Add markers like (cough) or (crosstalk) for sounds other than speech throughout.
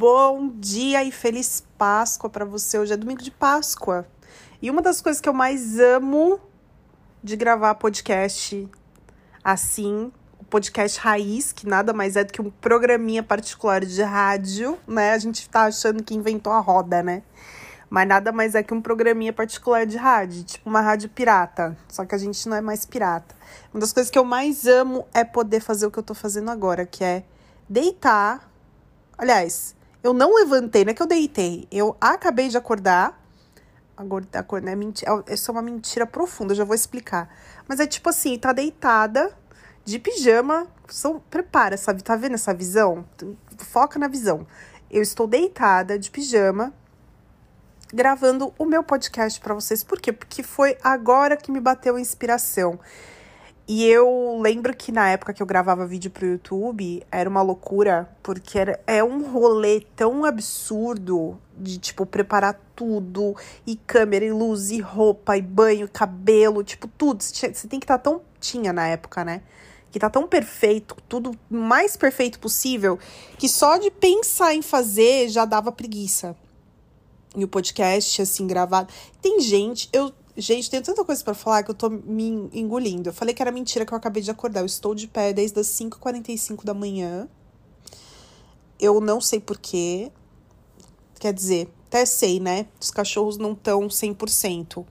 Bom dia e feliz Páscoa para você. Hoje é domingo de Páscoa. E uma das coisas que eu mais amo de gravar podcast assim, o podcast raiz, que nada mais é do que um programinha particular de rádio, né? A gente tá achando que inventou a roda, né? Mas nada mais é que um programinha particular de rádio, tipo uma rádio pirata. Só que a gente não é mais pirata. Uma das coisas que eu mais amo é poder fazer o que eu tô fazendo agora, que é deitar Aliás, eu não levantei, não é que eu deitei. Eu acabei de acordar. Agora, é mentira. Isso é uma mentira profunda, já vou explicar. Mas é tipo assim, tá deitada, de pijama. São, prepara, sabe? Tá vendo essa visão? Foca na visão. Eu estou deitada, de pijama, gravando o meu podcast para vocês. Por quê? Porque foi agora que me bateu a inspiração. E eu lembro que na época que eu gravava vídeo pro YouTube, era uma loucura, porque era, é um rolê tão absurdo de, tipo, preparar tudo, e câmera, e luz, e roupa, e banho, cabelo, tipo, tudo. Você tem que estar tá tão. Tinha na época, né? Que tá tão perfeito, tudo mais perfeito possível, que só de pensar em fazer já dava preguiça. E o podcast, assim, gravado. Tem gente, eu Gente, tenho tanta coisa para falar que eu tô me engolindo. Eu falei que era mentira que eu acabei de acordar. Eu estou de pé desde as 5h45 da manhã. Eu não sei porquê. Quer dizer, até sei, né? Os cachorros não estão 100%.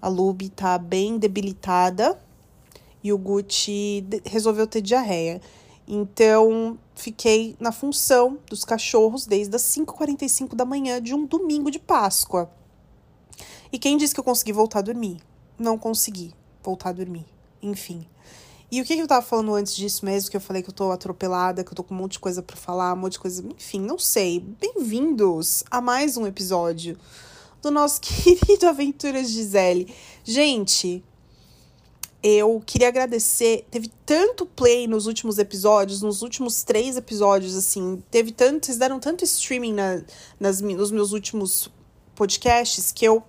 A Lube tá bem debilitada e o Gucci resolveu ter diarreia. Então, fiquei na função dos cachorros desde as 5h45 da manhã de um domingo de Páscoa. E quem disse que eu consegui voltar a dormir? Não consegui voltar a dormir. Enfim. E o que, eu tava falando antes disso mesmo? Que eu falei que eu tô atropelada, que eu tô com um monte de coisa para falar, um monte de coisa. Enfim, não sei. Bem-vindos a mais um episódio do nosso (laughs) querido Aventuras Gisele. Gente, eu queria agradecer. Teve tanto play nos últimos episódios, nos últimos três episódios, assim. Teve tanto. Vocês deram tanto streaming na, nas, nos meus últimos podcasts que eu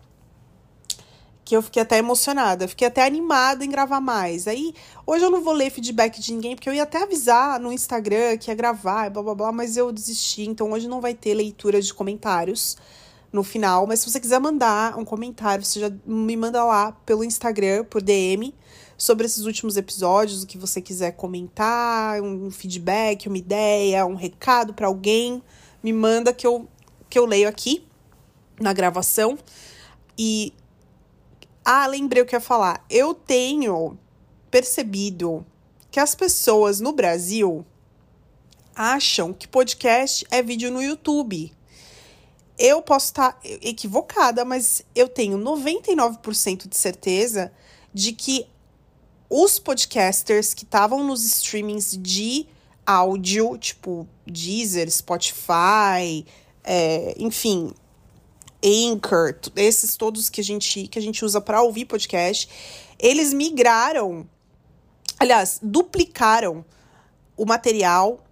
que eu fiquei até emocionada, fiquei até animada em gravar mais. Aí, hoje eu não vou ler feedback de ninguém, porque eu ia até avisar no Instagram que ia gravar, blá blá blá, mas eu desisti, então hoje não vai ter leitura de comentários no final. Mas se você quiser mandar um comentário, você já me manda lá pelo Instagram, por DM, sobre esses últimos episódios, o que você quiser comentar, um feedback, uma ideia, um recado para alguém, me manda que eu, que eu leio aqui na gravação. E ah, lembrei o que eu ia falar. Eu tenho percebido que as pessoas no Brasil acham que podcast é vídeo no YouTube. Eu posso estar equivocada, mas eu tenho 99% de certeza de que os podcasters que estavam nos streamings de áudio, tipo Deezer, Spotify, é, enfim, Anchor, esses todos que a gente, que a gente usa para ouvir podcast, eles migraram, aliás, duplicaram o material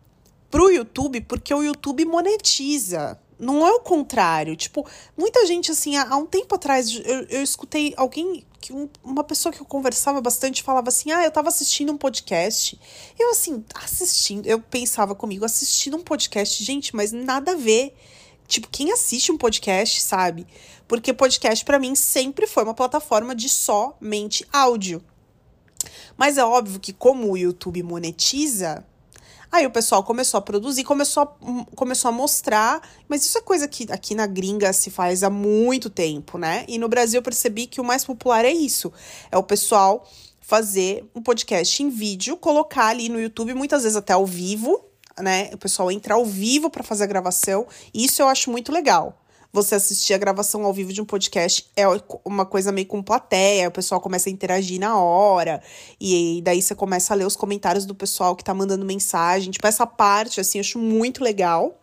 pro YouTube porque o YouTube monetiza. Não é o contrário. Tipo, muita gente, assim, há, há um tempo atrás, eu, eu escutei alguém, que um, uma pessoa que eu conversava bastante, falava assim: Ah, eu tava assistindo um podcast. Eu, assim, assistindo, eu pensava comigo, assistindo um podcast, gente, mas nada a ver tipo, quem assiste um podcast sabe? Porque podcast para mim sempre foi uma plataforma de somente áudio. Mas é óbvio que como o YouTube monetiza, aí o pessoal começou a produzir, começou a, começou a mostrar, mas isso é coisa que aqui na gringa se faz há muito tempo, né? E no Brasil eu percebi que o mais popular é isso. É o pessoal fazer um podcast em vídeo, colocar ali no YouTube, muitas vezes até ao vivo, né? O pessoal entra ao vivo para fazer a gravação. Isso eu acho muito legal. Você assistir a gravação ao vivo de um podcast é uma coisa meio com plateia, o pessoal começa a interagir na hora, e daí você começa a ler os comentários do pessoal que tá mandando mensagem. Tipo, essa parte, assim, eu acho muito legal.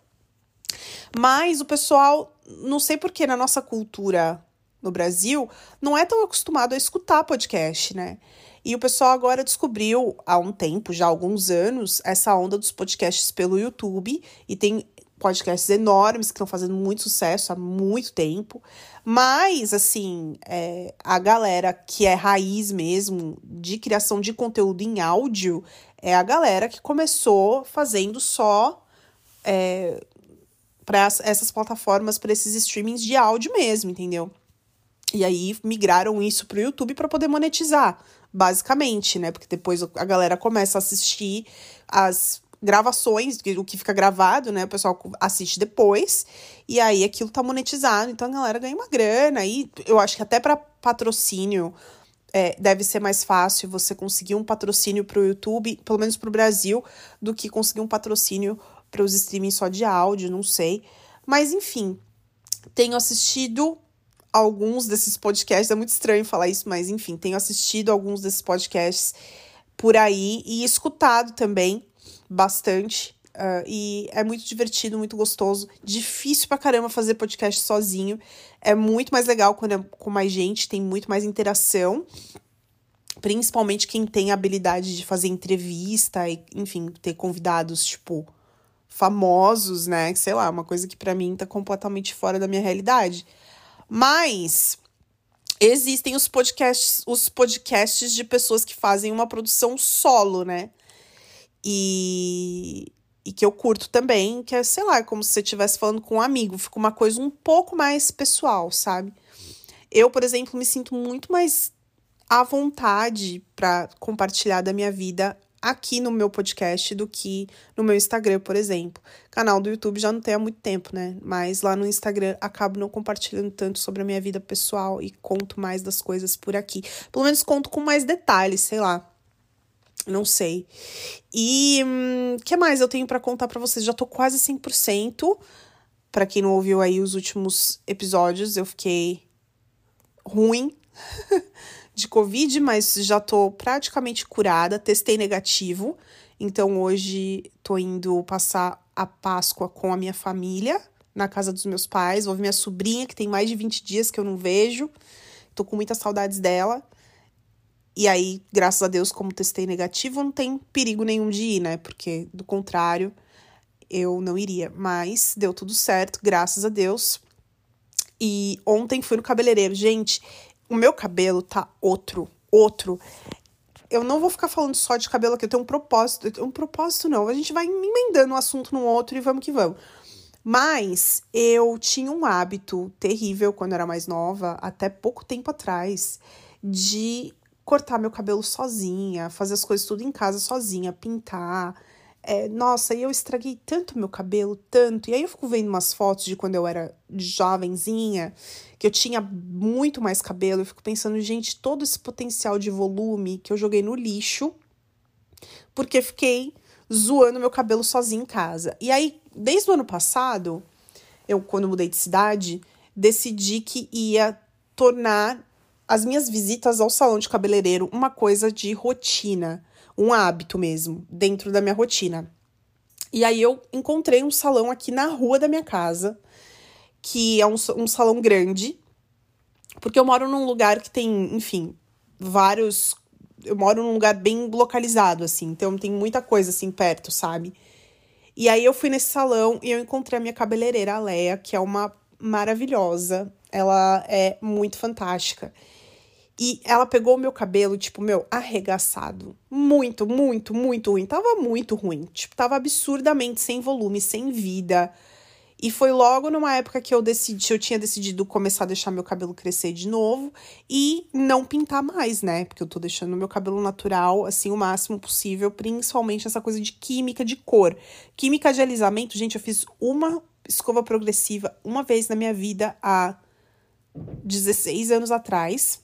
Mas o pessoal, não sei porque na nossa cultura no Brasil, não é tão acostumado a escutar podcast, né? E o pessoal agora descobriu há um tempo, já há alguns anos, essa onda dos podcasts pelo YouTube. E tem podcasts enormes que estão fazendo muito sucesso há muito tempo. Mas, assim, é, a galera que é raiz mesmo de criação de conteúdo em áudio é a galera que começou fazendo só. É, para essas plataformas, para esses streamings de áudio mesmo, entendeu? E aí migraram isso pro YouTube para poder monetizar, basicamente, né? Porque depois a galera começa a assistir as gravações, o que fica gravado, né? O pessoal assiste depois, e aí aquilo tá monetizado, então a galera ganha uma grana. E eu acho que até para patrocínio é, deve ser mais fácil você conseguir um patrocínio pro YouTube, pelo menos pro Brasil, do que conseguir um patrocínio para os streamings só de áudio, não sei. Mas enfim, tenho assistido alguns desses podcasts, é muito estranho falar isso, mas enfim, tenho assistido alguns desses podcasts por aí e escutado também bastante. Uh, e é muito divertido, muito gostoso. Difícil pra caramba fazer podcast sozinho. É muito mais legal quando é com mais gente, tem muito mais interação. Principalmente quem tem a habilidade de fazer entrevista e, enfim, ter convidados, tipo, famosos, né? Sei lá, uma coisa que para mim tá completamente fora da minha realidade. Mas existem os podcasts, os podcasts de pessoas que fazem uma produção solo, né? E, e que eu curto também, que é, sei lá, como se você estivesse falando com um amigo, fica uma coisa um pouco mais pessoal, sabe? Eu, por exemplo, me sinto muito mais à vontade para compartilhar da minha vida aqui no meu podcast do que no meu Instagram, por exemplo. Canal do YouTube já não tem há muito tempo, né? Mas lá no Instagram acabo não compartilhando tanto sobre a minha vida pessoal e conto mais das coisas por aqui. Pelo menos conto com mais detalhes, sei lá. Não sei. E o hum, que mais eu tenho para contar para vocês? Já tô quase 100%. Para quem não ouviu aí os últimos episódios, eu fiquei ruim. (laughs) de Covid, mas já tô praticamente curada, testei negativo. Então hoje tô indo passar a Páscoa com a minha família na casa dos meus pais. Vou ver minha sobrinha, que tem mais de 20 dias que eu não vejo. Tô com muitas saudades dela. E aí, graças a Deus, como testei negativo, não tem perigo nenhum de ir, né? Porque, do contrário, eu não iria. Mas deu tudo certo, graças a Deus. E ontem fui no cabeleireiro. Gente, o meu cabelo tá outro, outro. Eu não vou ficar falando só de cabelo aqui, eu tenho um propósito. Um propósito não, a gente vai emendando um assunto no outro e vamos que vamos. Mas eu tinha um hábito terrível quando era mais nova, até pouco tempo atrás, de cortar meu cabelo sozinha, fazer as coisas tudo em casa sozinha, pintar. É, nossa, e eu estraguei tanto meu cabelo, tanto. E aí eu fico vendo umas fotos de quando eu era jovenzinha, que eu tinha muito mais cabelo. Eu fico pensando, gente, todo esse potencial de volume que eu joguei no lixo, porque fiquei zoando meu cabelo sozinha em casa. E aí, desde o ano passado, eu, quando mudei de cidade, decidi que ia tornar as minhas visitas ao salão de cabeleireiro uma coisa de rotina um hábito mesmo, dentro da minha rotina. E aí eu encontrei um salão aqui na rua da minha casa, que é um, um salão grande, porque eu moro num lugar que tem, enfim, vários. Eu moro num lugar bem localizado, assim, então tem muita coisa assim perto, sabe? E aí eu fui nesse salão e eu encontrei a minha cabeleireira, a Leia, que é uma maravilhosa. Ela é muito fantástica. E ela pegou o meu cabelo, tipo, meu, arregaçado. Muito, muito, muito ruim. Tava muito ruim. Tipo, tava absurdamente sem volume, sem vida. E foi logo numa época que eu decidi, eu tinha decidido começar a deixar meu cabelo crescer de novo e não pintar mais, né? Porque eu tô deixando meu cabelo natural, assim, o máximo possível, principalmente essa coisa de química de cor. Química de alisamento, gente, eu fiz uma escova progressiva uma vez na minha vida há 16 anos atrás.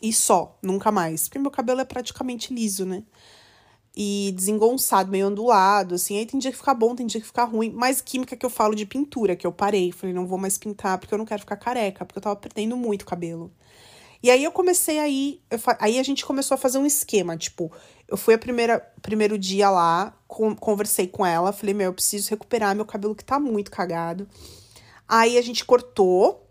E só, nunca mais. Porque meu cabelo é praticamente liso, né? E desengonçado, meio ondulado, assim. Aí tem dia que fica bom, tem dia que fica ruim. Mas química que eu falo de pintura, que eu parei. Falei, não vou mais pintar porque eu não quero ficar careca, porque eu tava perdendo muito cabelo. E aí eu comecei aí, eu, aí a gente começou a fazer um esquema, tipo, eu fui a primeira primeiro dia lá, com, conversei com ela, falei, meu, eu preciso recuperar meu cabelo que tá muito cagado. Aí a gente cortou.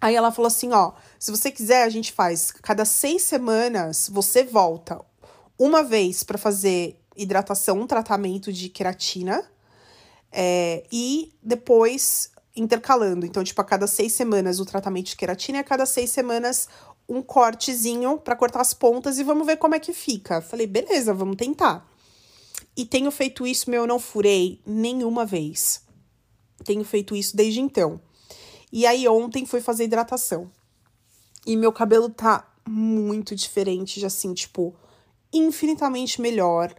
Aí ela falou assim, ó, se você quiser, a gente faz cada seis semanas, você volta uma vez para fazer hidratação, um tratamento de queratina, é, e depois intercalando. Então, tipo, a cada seis semanas o tratamento de queratina e a cada seis semanas um cortezinho para cortar as pontas e vamos ver como é que fica. Falei, beleza, vamos tentar. E tenho feito isso, meu, eu não furei nenhuma vez. tenho feito isso desde então. E aí ontem fui fazer hidratação. E meu cabelo tá muito diferente, já assim, tipo, infinitamente melhor.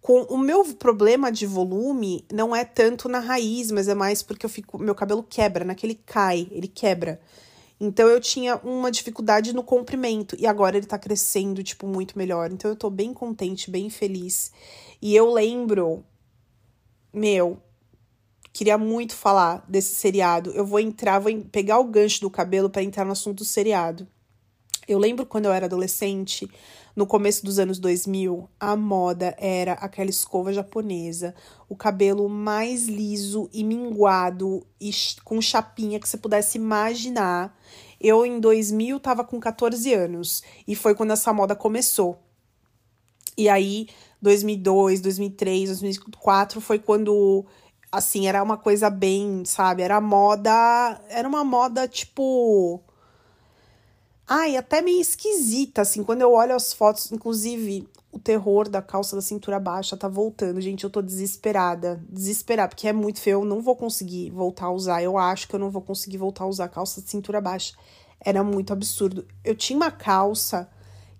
Com o meu problema de volume não é tanto na raiz, mas é mais porque eu fico, meu cabelo quebra, naquele cai, ele quebra. Então eu tinha uma dificuldade no comprimento e agora ele tá crescendo tipo muito melhor. Então eu tô bem contente, bem feliz. E eu lembro meu, queria muito falar desse seriado. Eu vou entrar, vou pegar o gancho do cabelo para entrar no assunto do seriado. Eu lembro quando eu era adolescente, no começo dos anos 2000, a moda era aquela escova japonesa, o cabelo mais liso e minguado e com chapinha que você pudesse imaginar. Eu, em 2000, tava com 14 anos e foi quando essa moda começou. E aí, 2002, 2003, 2004 foi quando assim, era uma coisa bem, sabe? Era moda, era uma moda tipo Ai, até meio esquisita, assim, quando eu olho as fotos, inclusive o terror da calça da cintura baixa tá voltando. Gente, eu tô desesperada. Desesperada, porque é muito feio. Eu não vou conseguir voltar a usar. Eu acho que eu não vou conseguir voltar a usar calça de cintura baixa. Era muito absurdo. Eu tinha uma calça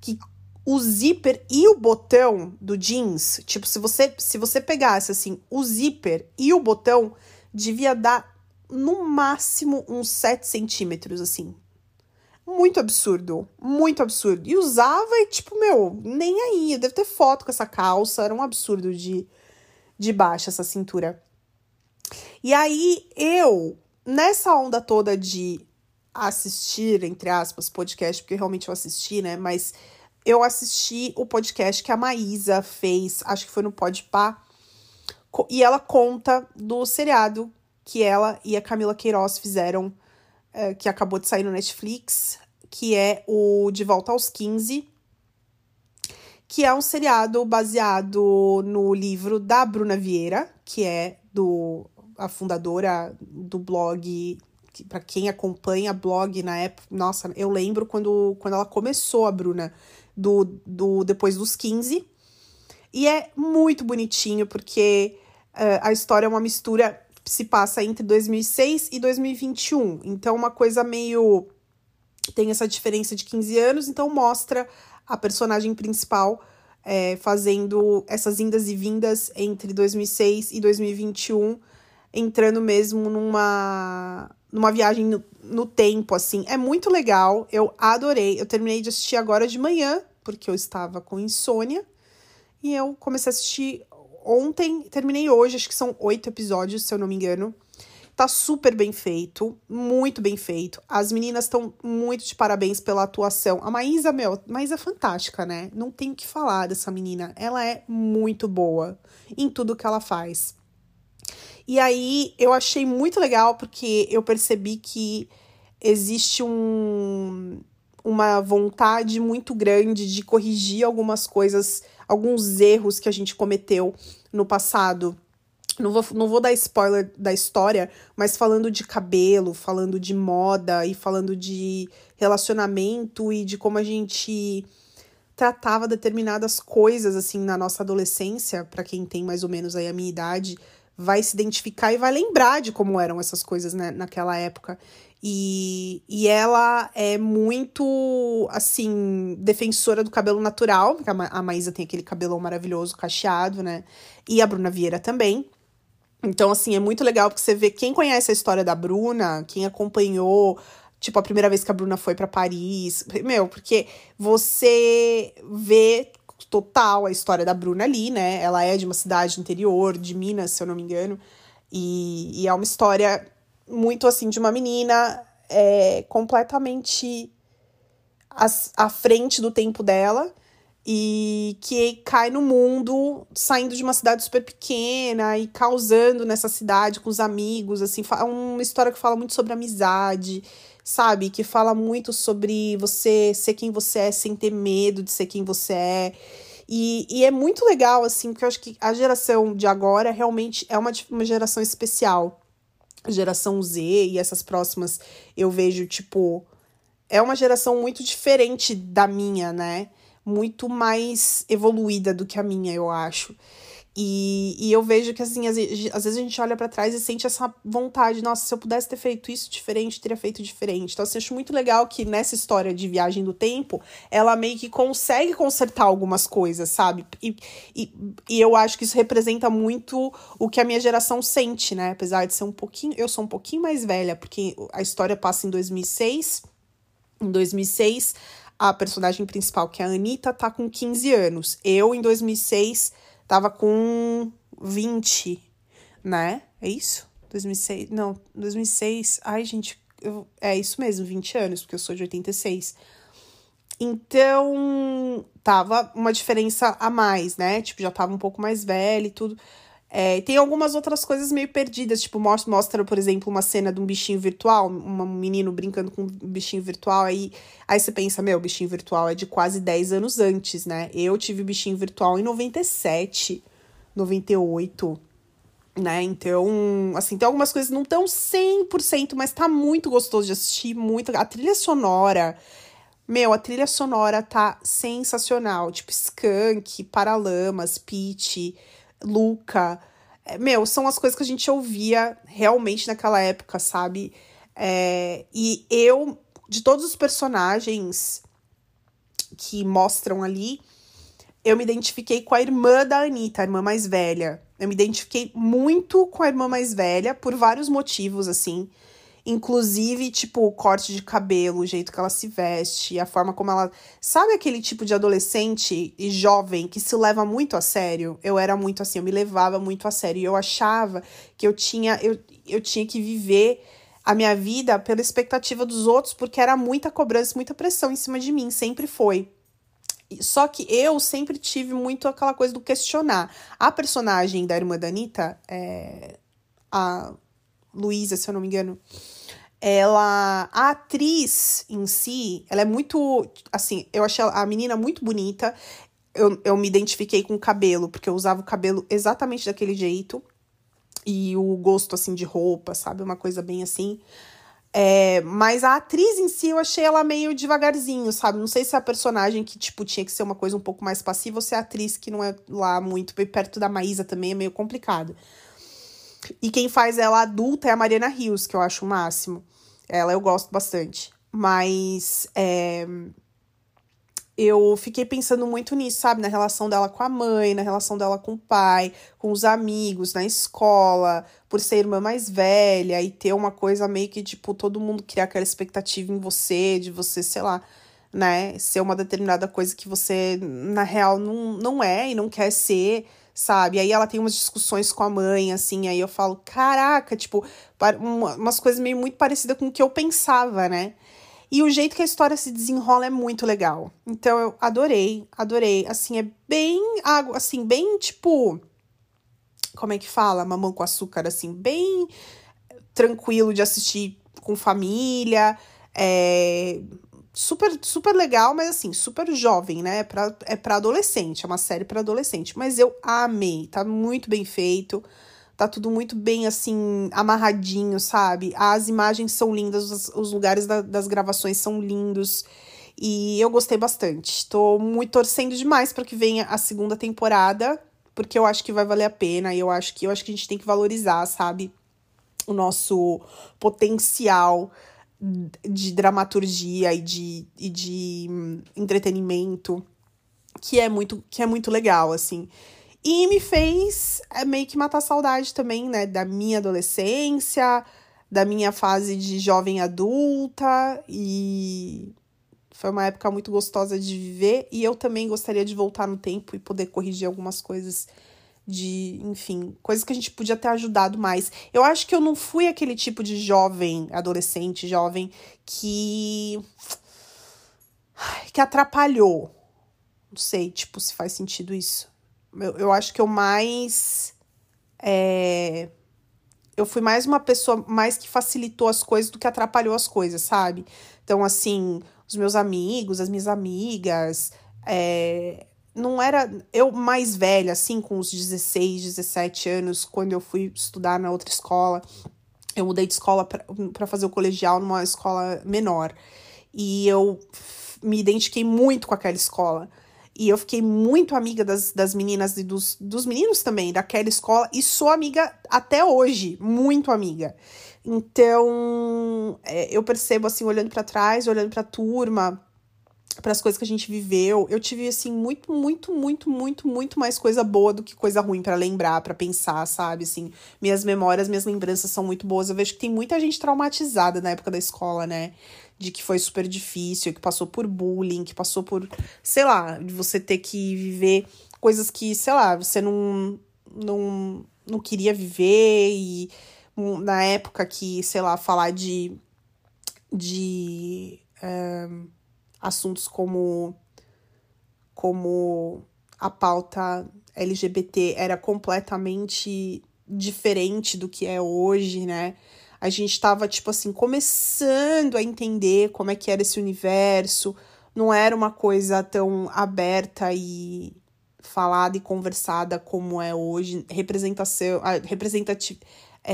que o zíper e o botão do jeans, tipo, se você se você pegasse assim, o zíper e o botão devia dar no máximo uns 7 centímetros, assim, muito absurdo, muito absurdo. E usava e, tipo, meu, nem aí. Eu devo ter foto com essa calça, era um absurdo de, de baixa essa cintura. E aí eu, nessa onda toda de assistir, entre aspas, podcast, porque realmente eu assisti, né? Mas eu assisti o podcast que a Maísa fez, acho que foi no Podpah, e ela conta do seriado que ela e a Camila Queiroz fizeram é, que acabou de sair no Netflix, que é o De Volta aos 15, que é um seriado baseado no livro da Bruna Vieira, que é do a fundadora do blog, que, para quem acompanha blog na época, nossa, eu lembro quando, quando ela começou a Bruna do, do depois dos 15. E é muito bonitinho porque uh, a história é uma mistura se passa entre 2006 e 2021. Então, uma coisa meio. Tem essa diferença de 15 anos, então mostra a personagem principal é, fazendo essas indas e vindas entre 2006 e 2021, entrando mesmo numa, numa viagem no, no tempo, assim. É muito legal, eu adorei. Eu terminei de assistir agora de manhã, porque eu estava com insônia. E eu comecei a assistir ontem, terminei hoje, acho que são oito episódios, se eu não me engano. Tá super bem feito, muito bem feito. As meninas estão muito de parabéns pela atuação. A Maísa, meu, Maísa é fantástica, né? Não tenho o que falar dessa menina. Ela é muito boa em tudo que ela faz. E aí eu achei muito legal porque eu percebi que existe um, uma vontade muito grande de corrigir algumas coisas alguns erros que a gente cometeu no passado. Não vou, não vou dar spoiler da história, mas falando de cabelo, falando de moda e falando de relacionamento e de como a gente tratava determinadas coisas assim na nossa adolescência, para quem tem mais ou menos aí a minha idade, vai se identificar e vai lembrar de como eram essas coisas né, naquela época. E, e ela é muito, assim, defensora do cabelo natural, porque a, a Maísa tem aquele cabelão maravilhoso, cacheado, né? E a Bruna Vieira também. Então, assim, é muito legal porque você vê quem conhece a história da Bruna, quem acompanhou, tipo, a primeira vez que a Bruna foi para Paris. Meu, porque você vê total a história da Bruna ali, né? Ela é de uma cidade interior, de Minas, se eu não me engano. E, e é uma história muito assim de uma menina é, completamente à, à frente do tempo dela e que cai no mundo saindo de uma cidade super pequena e causando nessa cidade com os amigos, assim, é uma história que fala muito sobre amizade, sabe? Que fala muito sobre você ser quem você é sem ter medo de ser quem você é. E, e é muito legal, assim, porque eu acho que a geração de agora realmente é uma, uma geração especial geração Z e essas próximas, eu vejo, tipo, é uma geração muito diferente da minha, né? Muito mais evoluída do que a minha, eu acho. E, e eu vejo que, assim, às, às vezes a gente olha para trás e sente essa vontade, nossa, se eu pudesse ter feito isso diferente, teria feito diferente. Então, assim, acho muito legal que nessa história de viagem do tempo, ela meio que consegue consertar algumas coisas, sabe? E, e, e eu acho que isso representa muito o que a minha geração sente, né? Apesar de ser um pouquinho. Eu sou um pouquinho mais velha, porque a história passa em 2006. Em 2006, a personagem principal, que é a Anitta, tá com 15 anos. Eu, em 2006 tava com 20, né? É isso? 2006. Não, 2006. Ai, gente, eu, é isso mesmo, 20 anos, porque eu sou de 86. Então, tava uma diferença a mais, né? Tipo, já tava um pouco mais velha e tudo. É, tem algumas outras coisas meio perdidas, tipo, mostra, por exemplo, uma cena de um bichinho virtual, um menino brincando com um bichinho virtual, aí, aí você pensa, meu, bichinho virtual é de quase 10 anos antes, né? Eu tive bichinho virtual em 97, 98, né? Então, assim, tem algumas coisas não estão 100%, mas tá muito gostoso de assistir, muito. A trilha sonora. Meu, a trilha sonora tá sensacional. Tipo, Skunk, Paralamas, Peach. Luca. É, meu, são as coisas que a gente ouvia realmente naquela época, sabe? É, e eu, de todos os personagens que mostram ali, eu me identifiquei com a irmã da Anitta, a irmã mais velha. Eu me identifiquei muito com a irmã mais velha por vários motivos, assim. Inclusive, tipo, o corte de cabelo, o jeito que ela se veste, a forma como ela. Sabe aquele tipo de adolescente e jovem que se leva muito a sério? Eu era muito assim, eu me levava muito a sério. E eu achava que eu tinha, eu, eu tinha que viver a minha vida pela expectativa dos outros, porque era muita cobrança, muita pressão em cima de mim, sempre foi. Só que eu sempre tive muito aquela coisa do questionar. A personagem da irmã da Anitta, é, a Luísa, se eu não me engano, ela a atriz em si, ela é muito assim, eu achei a menina muito bonita. Eu, eu me identifiquei com o cabelo, porque eu usava o cabelo exatamente daquele jeito. E o gosto assim de roupa, sabe? Uma coisa bem assim. É, mas a atriz em si, eu achei ela meio devagarzinho, sabe? Não sei se é a personagem que, tipo, tinha que ser uma coisa um pouco mais passiva ou se é a atriz que não é lá muito perto da Maísa também é meio complicado. E quem faz ela adulta é a Mariana Rios, que eu acho o máximo. Ela eu gosto bastante. Mas é, eu fiquei pensando muito nisso, sabe? Na relação dela com a mãe, na relação dela com o pai, com os amigos, na escola, por ser irmã mais velha e ter uma coisa meio que, tipo, todo mundo criar aquela expectativa em você, de você, sei lá, né? Ser uma determinada coisa que você, na real, não, não é e não quer ser sabe? Aí ela tem umas discussões com a mãe, assim, aí eu falo, caraca, tipo, umas coisas meio muito parecidas com o que eu pensava, né? E o jeito que a história se desenrola é muito legal. Então eu adorei, adorei. Assim, é bem, assim, bem tipo. Como é que fala? Mamão com açúcar, assim, bem tranquilo de assistir com família. É, super, super legal, mas assim, super jovem, né? É pra, é pra adolescente, é uma série para adolescente. Mas eu amei, tá muito bem feito, tá tudo muito bem, assim, amarradinho, sabe? As imagens são lindas, os, os lugares da, das gravações são lindos. E eu gostei bastante. Tô muito torcendo demais para que venha a segunda temporada, porque eu acho que vai valer a pena e eu acho que eu acho que a gente tem que valorizar, sabe? O nosso potencial de dramaturgia e de, e de hum, entretenimento que é muito que é muito legal assim. E me fez é, meio que matar saudade também né da minha adolescência da minha fase de jovem adulta. E foi uma época muito gostosa de viver. E eu também gostaria de voltar no tempo e poder corrigir algumas coisas de, enfim, coisas que a gente podia ter ajudado mais. Eu acho que eu não fui aquele tipo de jovem, adolescente, jovem, que. que atrapalhou. Não sei, tipo, se faz sentido isso. Eu, eu acho que eu mais. É, eu fui mais uma pessoa mais que facilitou as coisas do que atrapalhou as coisas, sabe? Então, assim, os meus amigos, as minhas amigas, é, não era eu mais velha, assim, com uns 16, 17 anos, quando eu fui estudar na outra escola. Eu mudei de escola para fazer o colegial numa escola menor. E eu me identifiquei muito com aquela escola. E eu fiquei muito amiga das, das meninas e dos, dos meninos também, daquela escola, e sou amiga até hoje, muito amiga. Então, é, eu percebo, assim, olhando para trás, olhando pra turma, para as coisas que a gente viveu, eu tive assim muito, muito, muito, muito, muito mais coisa boa do que coisa ruim para lembrar, para pensar, sabe? Assim, minhas memórias, minhas lembranças são muito boas. Eu vejo que tem muita gente traumatizada na época da escola, né? De que foi super difícil, que passou por bullying, que passou por, sei lá, de você ter que viver coisas que, sei lá, você não não não queria viver e na época que, sei lá, falar de de um, assuntos como como a pauta LGBT era completamente diferente do que é hoje, né? A gente estava tipo assim começando a entender como é que era esse universo, não era uma coisa tão aberta e falada e conversada como é hoje, representação, é,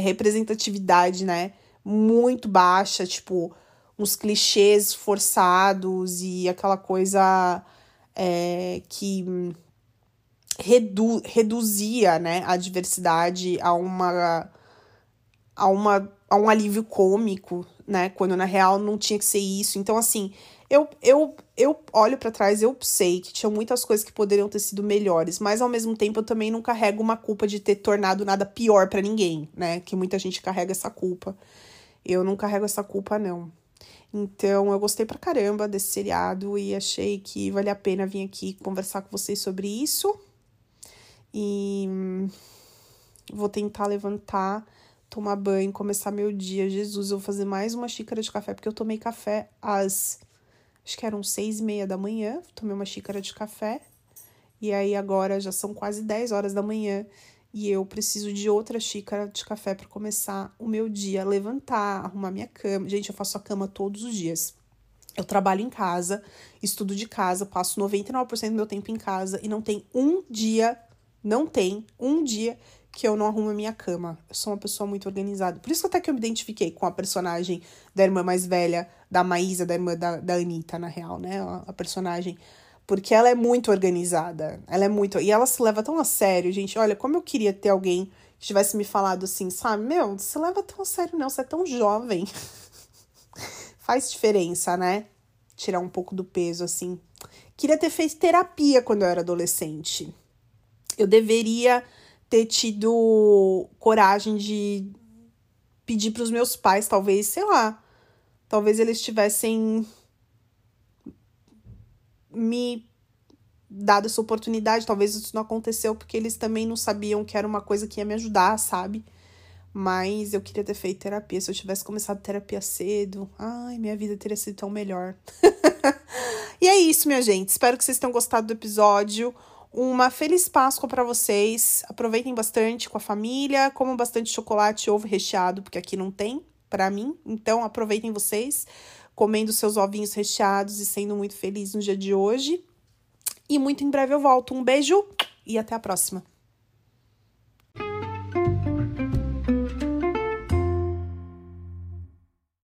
representatividade, né? Muito baixa, tipo, uns clichês forçados e aquela coisa é, que redu reduzia né, a diversidade a uma, a uma a um alívio cômico, né? Quando na real não tinha que ser isso. Então, assim, eu, eu, eu olho para trás, eu sei que tinha muitas coisas que poderiam ter sido melhores, mas ao mesmo tempo eu também não carrego uma culpa de ter tornado nada pior para ninguém, né? Que muita gente carrega essa culpa. Eu não carrego essa culpa, não. Então, eu gostei pra caramba desse seriado e achei que vale a pena vir aqui conversar com vocês sobre isso. E vou tentar levantar, tomar banho, começar meu dia. Jesus, eu vou fazer mais uma xícara de café, porque eu tomei café às. Acho que eram seis e meia da manhã. Tomei uma xícara de café. E aí agora já são quase 10 horas da manhã e eu preciso de outra xícara de café para começar o meu dia, levantar, arrumar minha cama. Gente, eu faço a cama todos os dias. Eu trabalho em casa, estudo de casa, passo 99% do meu tempo em casa e não tem um dia, não tem um dia que eu não arrumo a minha cama. Eu sou uma pessoa muito organizada. Por isso até que eu me identifiquei com a personagem da irmã mais velha, da Maísa, da irmã da, da Anitta, na real, né? A, personagem porque ela é muito organizada. Ela é muito. E ela se leva tão a sério, gente. Olha, como eu queria ter alguém que tivesse me falado assim, sabe? Meu, se leva tão a sério, não. Você é tão jovem. (laughs) Faz diferença, né? Tirar um pouco do peso, assim. Queria ter feito terapia quando eu era adolescente. Eu deveria ter tido coragem de pedir para os meus pais, talvez, sei lá. Talvez eles tivessem me dado essa oportunidade. Talvez isso não aconteceu porque eles também não sabiam que era uma coisa que ia me ajudar, sabe? Mas eu queria ter feito terapia. Se eu tivesse começado terapia cedo, ai, minha vida teria sido tão melhor. (laughs) e é isso, minha gente. Espero que vocês tenham gostado do episódio. Uma feliz Páscoa para vocês. Aproveitem bastante com a família, comam bastante chocolate e ovo recheado, porque aqui não tem para mim. Então aproveitem vocês comendo seus ovinhos recheados e sendo muito feliz no dia de hoje. E muito em breve eu volto. Um beijo e até a próxima.